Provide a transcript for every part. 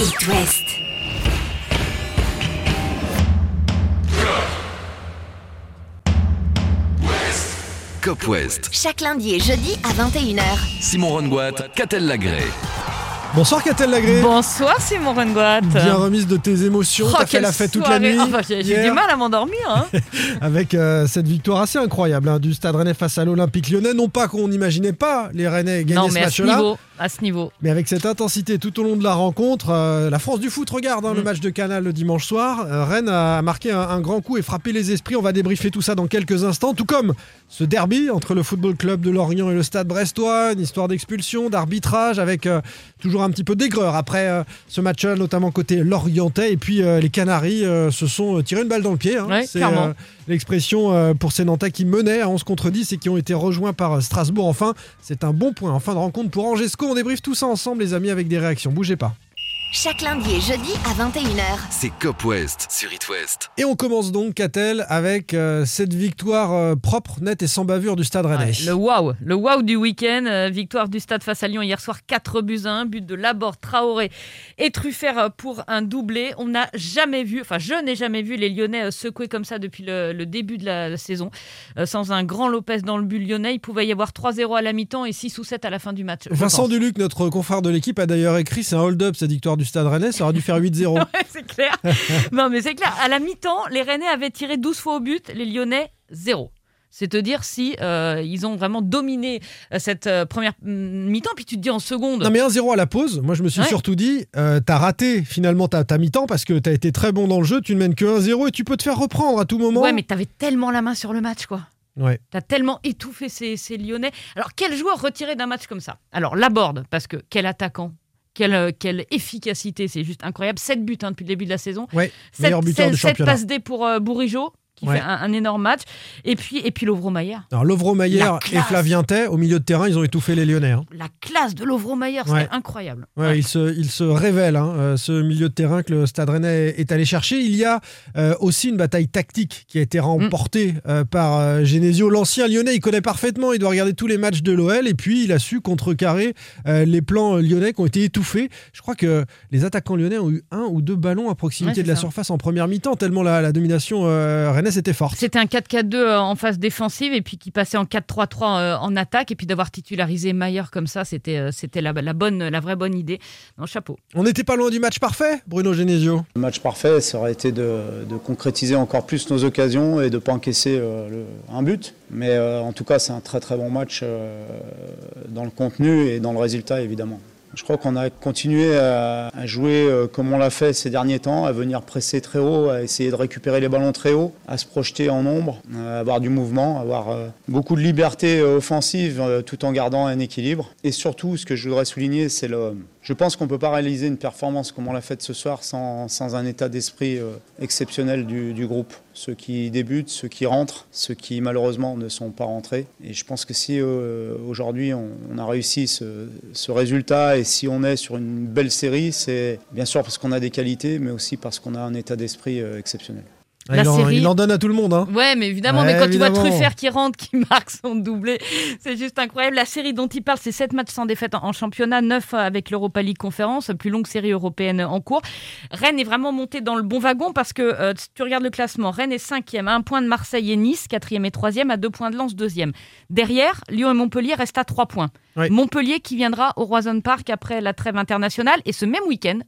It West. Cop West. Chaque lundi et jeudi à 21h. Simon Rongoat, Catel Lagré. Bonsoir Catel Lagré. Bonsoir Simon Rengoat. Bien remise de tes émotions. Oh, T'as fait quelle la fête toute la nuit. Ah bah, J'ai du mal à m'endormir. hein. Avec euh, cette victoire assez incroyable hein, du Stade Rennais face à l'Olympique Lyonnais. Non pas qu'on n'imaginait pas les Rennais gagner non, ce mais à ce match-là. niveau, à ce niveau. Mais avec cette intensité tout au long de la rencontre, euh, la France du foot regarde hein, le Mm. match de Canal le dimanche soir. Euh, Rennes a marqué un, un grand coup et frappé les esprits. On va débriefer tout ça dans quelques instants. Tout comme ce derby entre le Football Club de Lorient et le Stade Brestois. Une histoire d'expulsion, d'arbitrage avec euh, toujours un petit peu d'aigreur après euh, ce match-là, notamment côté Lorientais. Et puis euh, les Canaries euh, se sont tirés une balle dans le pied. hein. Ouais, C'est l'expression pour ces Nantais qui menaient à 11 contre 10 et qui ont été rejoints par Strasbourg. Enfin, c'est un bon point en fin de rencontre pour Angesco. On débriefe tout ça ensemble, les amis, avec des réactions. Bougez pas. Chaque lundi et jeudi à 21h. C'est Cop West sur It West. Et on commence donc, Catel, avec euh, cette victoire euh, propre, nette et sans bavure du Stade Rennais. Ouais, le wow, le wow du week-end. euh, victoire du Stade face à Lyon hier soir, 4 buts à 1. But de Laborde, Traoré et Truffert pour un doublé. On n'a jamais vu, enfin je n'ai jamais vu les Lyonnais secouer comme ça depuis le, le début de la, la saison. Euh, sans un grand Lopez dans le but lyonnais, il pouvait y avoir 3-0 à la mi-temps et 6 ou 7 à la fin du match. Vincent pense. Duluc, notre confrère de l'équipe, a d'ailleurs écrit c'est un hold-up cette victoire du Stade Rennais, ça aurait dû faire 8-0. Ouais, c'est clair. non, mais c'est clair. À la mi-temps, les Rennais avaient tiré 12 fois au but, les Lyonnais, zéro. C'est te dire si euh, ils ont vraiment dominé euh, cette euh, première mm, mi-temps. Puis tu te dis en seconde. Non mais 1-0 à la pause, moi je me suis Ouais. surtout dit, euh, t'as raté finalement ta, ta mi-temps parce que t'as été très bon dans le jeu, tu ne mènes que 1-0 et tu peux te faire reprendre à tout moment. ouais, mais t'avais tellement la main sur le match, quoi. Ouais. T'as tellement étouffé ces, ces Lyonnais. Alors, quel joueur retiré d'un match comme ça? Alors, Laborde, parce que quel attaquant? Quelle, euh, quelle efficacité, c'est juste incroyable. 7 buts hein, depuis le début de la saison. Ouais, Sept- meilleur buteur sept- du sept championnat. passes D pour euh, Bourigeau, qui Ouais. fait un, un énorme match. Et puis, et puis Lovro-Maillard. Alors Lovro et classe. Flavien Tay, au milieu de terrain, ils ont étouffé les Lyonnais. hein. La classe de Lovro-Maillard, c'était Ouais. incroyable. Ouais. Il, se, il se révèle, hein, euh, ce milieu de terrain que le Stade Rennais est allé chercher. Il y a euh, aussi une bataille tactique qui a été remportée euh, par euh, Genesio. L'ancien lyonnais, il connaît parfaitement, il doit regarder tous les matchs de l'OL et puis il a su contrecarrer les plans lyonnais qui ont été étouffés. Je crois que les attaquants lyonnais ont eu un ou deux ballons à proximité de la c'est ça. surface en première mi-temps, tellement la, la domination euh, rennaise était forte. C'était un 4-4-2 euh, en phase défensive et puis qui passait en 4-3-3 euh, en attaque. Et puis d'avoir titularisé Mayer comme ça, c'était euh, c'était la, la, bonne, la vraie bonne idée. Non, chapeau. On n'était pas loin du match parfait, Bruno Genesio. Le match parfait, ça aurait été de, de concrétiser encore plus nos occasions et de ne pas encaisser euh, le- un but. Mais euh, en tout cas, c'est un très très bon match euh, dans le contenu et dans le résultat, évidemment. Je crois qu'on a continué à, à jouer euh, comme on l'a fait ces derniers temps, à venir presser très haut, à essayer de récupérer les ballons très haut, à se projeter en ombre, à avoir du mouvement, avoir euh, beaucoup de liberté euh, offensive tout en gardant un équilibre. Et surtout, ce que je voudrais souligner, c'est le, je pense qu'on ne peut pas réaliser une performance comme on l'a faite ce soir sans, un état d'esprit exceptionnel du, groupe. Ceux qui débutent, ceux qui rentrent, ceux qui malheureusement ne sont pas rentrés. Et je pense que si aujourd'hui on, on a réussi ce, ce résultat et si on est sur une belle série, c'est bien sûr parce qu'on a des qualités, mais aussi parce qu'on a un état d'esprit euh, La il, en, série- il en donne à tout le monde. Hein. Ouais, mais évidemment, Ouais, mais quand tu vois Truffert qui rentre, qui marque son doublé, c'est juste incroyable. La série dont il parle, c'est 7 matchs sans défaite en, en championnat, 9 avec l'Europa League Conférence, plus longue série européenne en cours. Rennes est vraiment monté dans le bon wagon parce que euh, si tu regardes le classement, Rennes est 5e, à un point de Marseille et Nice, 4e et 3e, à deux points de Lens, 2e. Derrière, Lyon et Montpellier restent à 3 points. Ouais. Montpellier qui viendra au Roison Park après la trêve internationale et ce même week-end,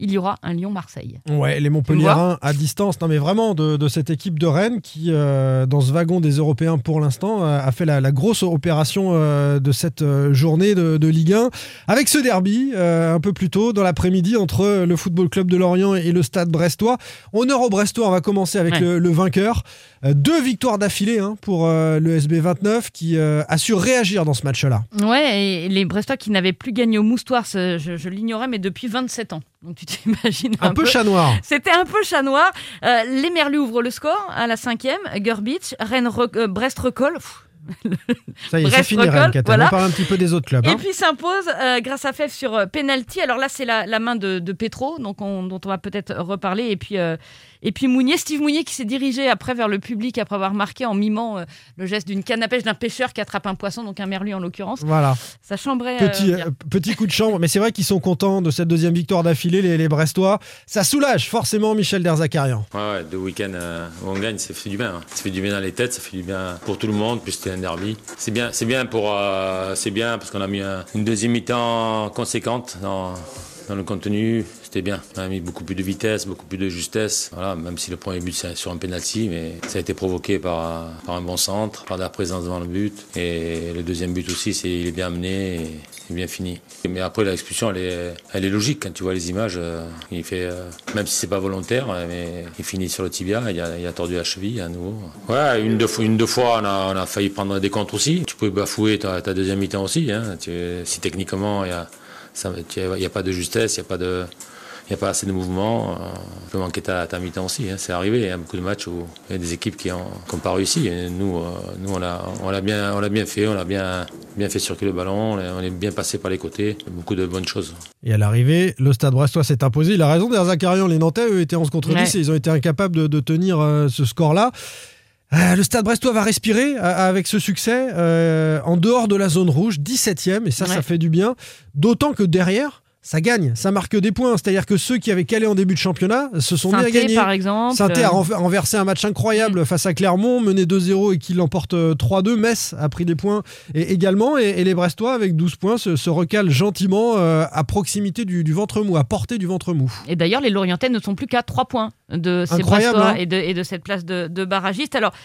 il y aura un Lyon-Marseille. Ouais, les Montpelliérains à distance. Non, mais vraiment de, de cette équipe de Rennes qui, euh, dans ce wagon des Européens pour l'instant, a fait la, la grosse opération euh, de cette euh, journée de, de Ligue 1 avec ce derby euh, un peu plus tôt dans l'après-midi entre le Football Club de Lorient et le Stade Brestois. Honneur au Brestois, on va commencer avec Ouais. le, le vainqueur. Deux victoires d'affilée hein, pour le SB 29 qui a su réagir dans ce match-là. Ouais, et les Brestois qui n'avaient plus gagné au Moustoir, je l'ignorais, mais depuis 27 ans. Donc tu t'imagines un, Un, peu chat noir. C'était un peu chat noir. Euh, les Merlus ouvrent le score à la cinquième. Gurbich, Rennes, re- euh, Brest recolle. Pff, Ça y est, c'est Brest fini, Rennes, Catel. voilà. On parle un petit peu des autres clubs. Et hein. puis s'impose euh, grâce à Fef sur euh, penalty. Alors là, c'est la, la main de, de Petro, donc on- dont on va peut-être reparler. Et puis, euh, et puis Mounier, Steve Mounier qui s'est dirigé après vers le public après avoir marqué en mimant euh, le geste d'une canne à pêche d'un pêcheur qui attrape un poisson, donc un merlu en l'occurrence. Voilà, Ça chambrait. petit, euh, petit coup de chambre. Mais c'est vrai qu'ils sont contents de cette deuxième victoire d'affilée, les, les Brestois. Ça soulage forcément Michel Derzakarian. Ouais, ouais, deux week-ends euh, où on gagne, ça fait du bien. hein. Ça fait du bien dans les têtes, ça fait du bien pour tout le monde. Puis c'était C'est bien, c'est bien pour, euh, c'est bien parce qu'on a mis un- une deuxième mi-temps conséquente dans, dans le contenu. C'était bien. On a mis beaucoup plus de vitesse, beaucoup plus de justesse. Voilà, même si le premier but c'est sur un penalty, mais ça a été provoqué par, par un bon centre, par la présence devant le but. Et le deuxième but aussi, c'est il est bien amené et, et bien fini. Mais après l'expulsion, elle est, elle est logique quand tu vois les images. euh, il fait, euh, même si c'est pas volontaire, euh, mais il finit sur le tibia. Il a, tordu la cheville à nouveau. Ouais, une deux deux fois, on a, failli prendre des contres aussi. Tu peux bafouer ta, deuxième mi-temps aussi. Hein. Si techniquement il y a, il y a pas de justesse, il y a pas de il n'y a pas assez de mouvement, euh, tu peux manquer ta, ta mi-temps aussi. hein. C'est arrivé, il y a beaucoup de matchs où il y a des équipes qui n'ont pas réussi. Et nous, euh, nous on l'a on l'a bien, on l'a bien fait, on a bien, bien fait circuler le ballon, on est- on est bien passé par les côtés. Beaucoup de bonnes choses. Et à l'arrivée, le stade brestois s'est imposé. Il a raison, Derzakarian. Les Nantais, eux, étaient 11 contre 10 Ouais. et ils ont été incapables de, de tenir euh, ce score-là. Euh, le stade brestois va respirer euh, avec ce succès euh, en dehors de la zone rouge, 17e, et ça, Ouais. ça fait du bien. D'autant que derrière, ça gagne, ça marque des points. C'est-à-dire que ceux qui avaient calé en début de championnat se sont mis à gagner. par exemple. Sainté a Euh, renver- renversé un match incroyable face à Clermont, mené 2-0 et qui l'emporte euh, 3-2. Metz a pris des points et également. Et, et les Brestois, avec 12 points, se, se recalent gentiment euh, à proximité du, du ventre mou, à portée du ventre mou. Et d'ailleurs, les Lorientais ne sont plus qu'à 3 points de ces Brestois hein. et, de, et de cette place de, de barragiste. Alors, euh,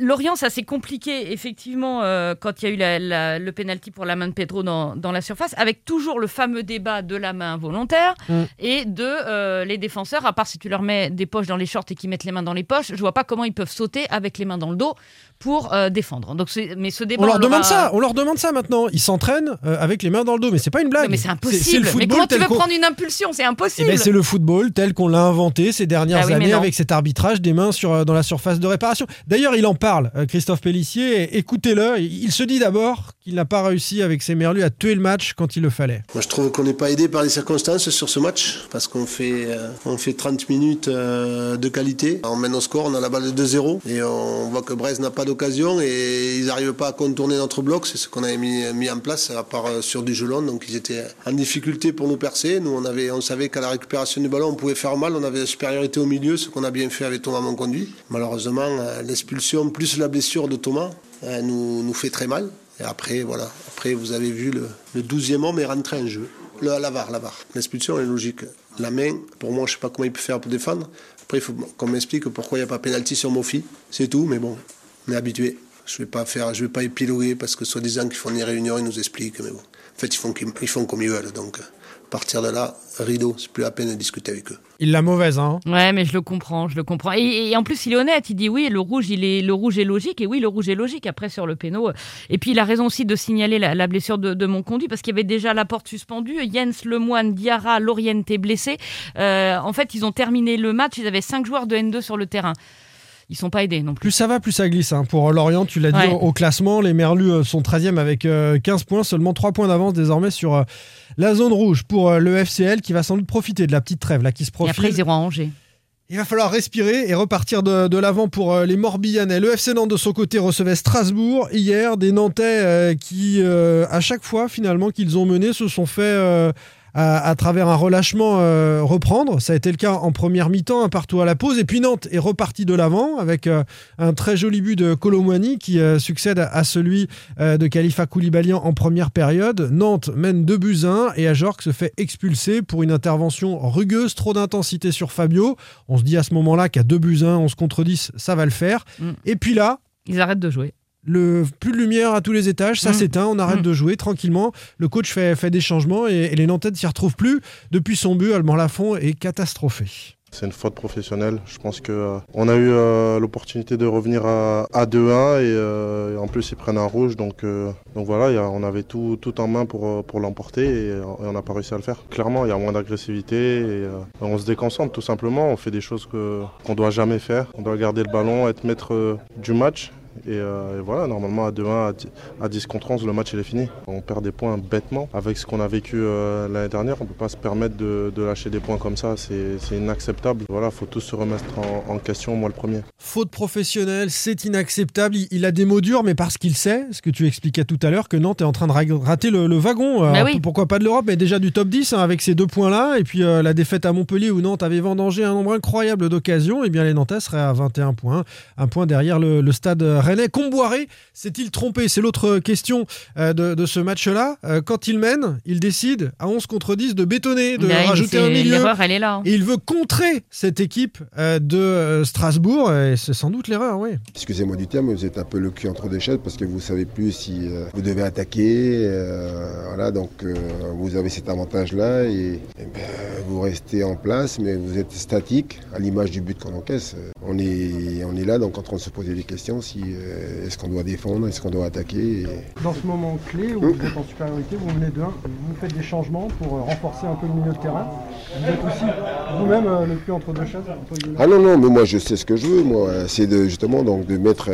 Lorient, ça s'est compliqué effectivement euh, quand il y a eu la- la- le penalty pour la main de Pedro dans, dans la surface, avec toujours le fameux débat de la main volontaire Mm. et de euh, les défenseurs, à part si tu leur mets des poches dans les shorts et qu'ils mettent les mains dans les poches, je vois pas comment ils peuvent sauter avec les mains dans le dos pour euh, défendre. Donc, c'est- mais ce débat, On leur demande ça, on leur demande ça maintenant. Ils s'entraînent euh, avec les mains dans le dos, mais c'est pas une blague. Non, mais c'est C'est le impossible. mais football comment tu veux prendre une impulsion? C'est Eh impossible. ben, c'est le football tel qu'on l'a inventé ces dernières Ah oui, mais années avec cet arbitrage des mains sur, euh, dans la surface de réparation. D'ailleurs, il en parle, euh, Christophe Pellissier. Écoutez-le. Il se dit d'abord qu'il n'a pas réussi avec ses merlus à tuer le match quand il le fallait. Moi, je trouve qu'on n'est pas aidé par les circonstances sur ce match parce qu'on fait, euh, on fait 30 minutes euh, de qualité. On mène au score, on a la balle de 2-0 et on voit que Brest n'a pas d'occasion et ils n'arrivent pas à contourner notre bloc. C'est ce qu'on avait mis, mis en place à part sur du gelon. Donc ils étaient en difficulté pour nous percer. Nous, on, avait, on savait qu'à la récupération du ballon, on pouvait faire mal. On avait la supériorité au milieu, ce qu'on a bien fait avec Thomas Monconduit. Malheureusement, euh, plus la blessure de Thomas euh, nous, nous fait très mal. Et après, voilà. Après, vous avez vu le, le 12e homme est rentré en jeu. Le, la VAR. L'expulsion est logique. La main, pour moi, je sais pas comment il peut faire pour défendre. Après, il faut qu'on m'explique pourquoi il n'y a pas pénalty sur Mofi. C'est tout, mais bon, on est habitué. Je vais pas faire, je vais pas épiloguer parce que soi-disant qu'ils font des réunions, ils nous expliquent, mais bon. En fait, ils font, ils font comme ils veulent. Donc, à partir de là, rideau, c'est plus la peine de discuter avec eux. Il l'a mauvaise, hein. Ouais, mais je le comprends, je le comprends. Et, et en plus, il est honnête. Il dit oui, le rouge, il est le rouge est logique. Et oui, le rouge est logique après sur le péno. Et puis il a raison aussi de signaler la, la blessure de, de mon conduit parce qu'il y avait déjà la porte suspendue. Jens Lemoine, Diarra, Loriente blessés. Euh, en fait, ils ont terminé le match. Ils avaient cinq joueurs de N2 sur le terrain. Ils sont pas aidés non plus. Plus ça va, plus ça glisse. hein. Pour Lorient, tu l'as dit, au, au classement, les Merlus euh, sont 13e avec euh, 15 points, seulement 3 points d'avance désormais sur euh, la zone rouge pour euh, le FCL qui va sans doute profiter de la petite trêve là qui se Et profile. après, ils iront à Angers. Il va falloir respirer et repartir de, de l'avant pour euh, les Morbihanais. Le FC Nantes de son côté recevait Strasbourg hier, des Nantais euh, qui, euh, à chaque fois finalement qu'ils ont mené, se sont fait euh, à, à travers un relâchement euh, reprendre. Ça a été le cas en première mi-temps, un partout à la pause. Et puis Nantes est reparti de l'avant avec euh, un très joli but de Colomwani qui euh, succède à, celui de Khalifa Koulibaly en première période. Nantes mène 2 buts 1 et Ajorc se fait expulser pour une intervention rugueuse, trop d'intensité sur Fabio. On se dit à ce moment-là qu'à 2 buts 1, 11 contre 10, ça va le faire. Mm. Et puis là, Ils arrêtent de jouer. Le, plus de lumière à tous les étages, ça Mm. s'éteint, on arrête Mm. de jouer tranquillement. Le coach fait, fait des changements et, et les Nantais ne s'y retrouvent plus. Depuis son but, Alban Lafont est catastrophé. C'est une faute professionnelle. Je pense que euh, on a eu euh, l'opportunité de revenir à, à 2-1 et, euh, et en plus ils prennent un rouge. Donc, euh, donc voilà, il y a- on avait tout, tout en main pour, pour l'emporter et, et on n'a pas réussi à le faire. Clairement, il y a moins d'agressivité et euh, on se déconcentre tout simplement. On fait des choses que, qu'on doit jamais faire. On doit garder le ballon, être maître euh, du match. Et, euh, et voilà, normalement à 2-1, à 10 à 10 contre 11, le match il est fini. On perd des points bêtement. Avec ce qu'on a vécu euh, l'année dernière, on ne peut pas se permettre de, de lâcher des points comme ça. C'est inacceptable. Voilà, faut tous se remettre en, en question, moi le premier. Faute professionnelle, c'est inacceptable. Il, il a des mots durs, mais parce qu'il sait, ce que tu expliquais tout à l'heure, que Nantes est en train de ra- rater le, le wagon. Bah Alors, oui. Pourquoi pas de l'Europe, mais déjà du top 10 hein, avec ces deux points-là. Et puis euh, la défaite à Montpellier où Nantes avait vendangé un nombre incroyable d'occasions. Et bien les Nantais seraient à 21 points, un point derrière le, le stade rennais. Comboiré s'est-il trompé? C'est l'autre question euh, de, de ce match-là. Euh, quand il mène, il décide à 11 contre 10 de bétonner, de rajouter un milieu. L'erreur, elle est là. hein. Et il veut contrer cette équipe euh, de Strasbourg, et c'est sans doute l'erreur, oui. Excusez-moi du terme, mais vous êtes un peu le cul entre deux chaises parce que vous savez plus si euh, vous devez attaquer. euh, voilà, donc euh, vous avez cet avantage-là et, et ben, vous restez en place, mais vous êtes statique à l'image du but qu'on encaisse. On est, on est là donc en train de se poser des questions si euh, est-ce qu'on doit défendre, est-ce qu'on doit attaquer. et- Dans ce moment clé où vous êtes en supériorité, vous menez de 1, vous faites des changements pour euh, renforcer un peu le milieu de terrain. Vous êtes aussi vous-même euh, le cul entre deux chaises. Ah non, non, mais moi je sais ce que je veux, moi. C'est de justement donc de mettre.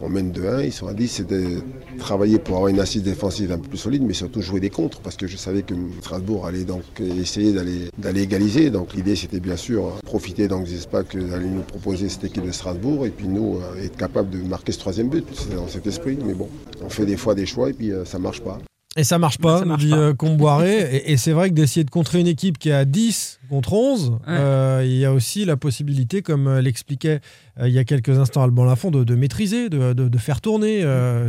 On mène de 1, ils sont à 10, c'est de travailler pour avoir une assise défensive un peu plus solide, mais surtout jouer des contres, parce que je savais que Strasbourg allait donc essayer d'aller égaliser. Donc l'idée c'était bien sûr hein, profiter donc des que allait nous proposer cette équipe de Strasbourg, et puis nous euh, être capable de marquer ce troisième but. C'est dans cet esprit, mais bon, on fait des fois des choix et puis euh, ça marche pas. Et ça marche pas, Ça nous marche dit pas. euh, Comboiré. et et c'est vrai que d'essayer de contrer une équipe qui est à 10 contre 11, euh, il y a aussi la possibilité, comme euh, l'expliquait euh, il y a quelques instants Alban Lafont, de, de maîtriser, de, de- de faire tourner.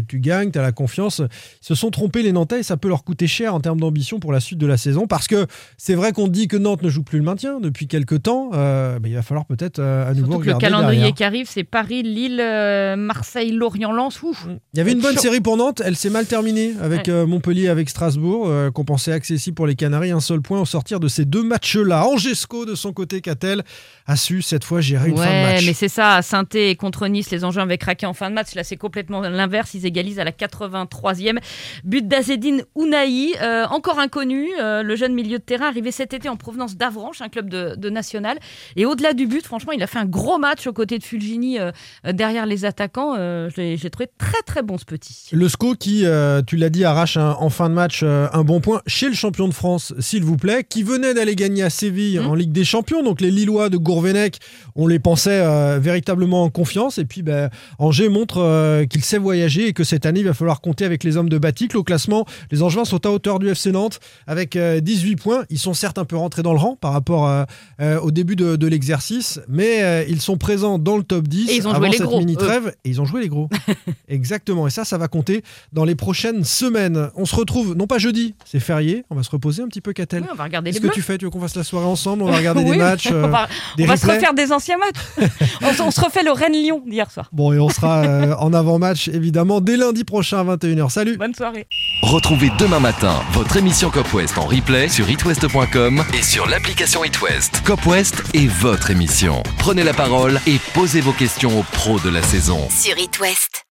Tu gagnes, tu as la confiance. Ils se sont trompés les Nantais et ça peut leur coûter cher en termes d'ambition pour la suite de la saison parce que c'est vrai qu'on dit que Nantes ne joue plus le maintien depuis quelques temps. Bah, il va falloir peut-être à nouveau Surtout que le regarder calendrier derrière. qui arrive, c'est Paris, Lille, Marseille, Lorient, Lens. Ouf. Il y avait une bonne Chaud. série pour Nantes, elle s'est mal terminée avec Ouais. euh, Montpellier, avec Strasbourg, euh, qu'on pensait accessible pour les Canaries. Un seul point au sortir de ces deux matchs-là. Angesco, de son côté, qu'a-t-elle a su cette fois gérer une fin de Ouais, match mais c'est ça. Saint et contre Nice, les enjeux avaient craqué en fin de match. Là, c'est complètement l'inverse. Ils égalisent à la 83e. But d'Azedine Ounaï, euh, encore inconnu. euh, le jeune milieu de terrain arrivé cet été en provenance d'Avranches, un club de, de national. Et au-delà du but, franchement, il a fait un gros match aux côtés de Fulgini euh, derrière les attaquants. J'ai trouvé très très bon ce petit. Le SCO qui, tu l'as dit, arrache un- en fin de match euh, un bon point chez le champion de France, s'il vous plaît, qui venait d'aller gagner à Séville Mmh. en Ligue des Champions. Donc les Lillois de Gourvenec, on les pensait euh, véritablement en confiance. Et puis ben, Angers montre euh, qu'il sait voyager et que cette année, il va falloir compter avec les hommes de Baticle. Au classement, les Angevins sont à hauteur du FC Nantes avec euh, 18 points. Ils sont certes un peu rentrés dans le rang par rapport au début de, de l'exercice, mais ils sont présents dans le top 10 Et ils ont avant joué les cette mini-trêve. Et ils ont joué les gros. Exactement. Et ça, ça va compter dans les prochaines semaines. On se retrouve, non pas jeudi, c'est férié. On va se reposer un petit peu, Catel. Oui, on va regarder les Qu'est-ce que bleus. tu fais? Tu veux qu'on fasse la soirée ensemble? On va regarder des matchs, euh, on va, des on va se refaire des anciens matchs. on, se refait le Rennes-Lyon d'hier soir. Bon, et on sera euh, en avant-match, évidemment, dès lundi prochain à 21h. Salut Bonne soirée. Retrouvez demain matin votre émission Cop West en replay sur itwest.com et sur l'application itwest. Cop West est votre émission. Prenez la parole et posez vos questions aux pros de la saison. Sur It West.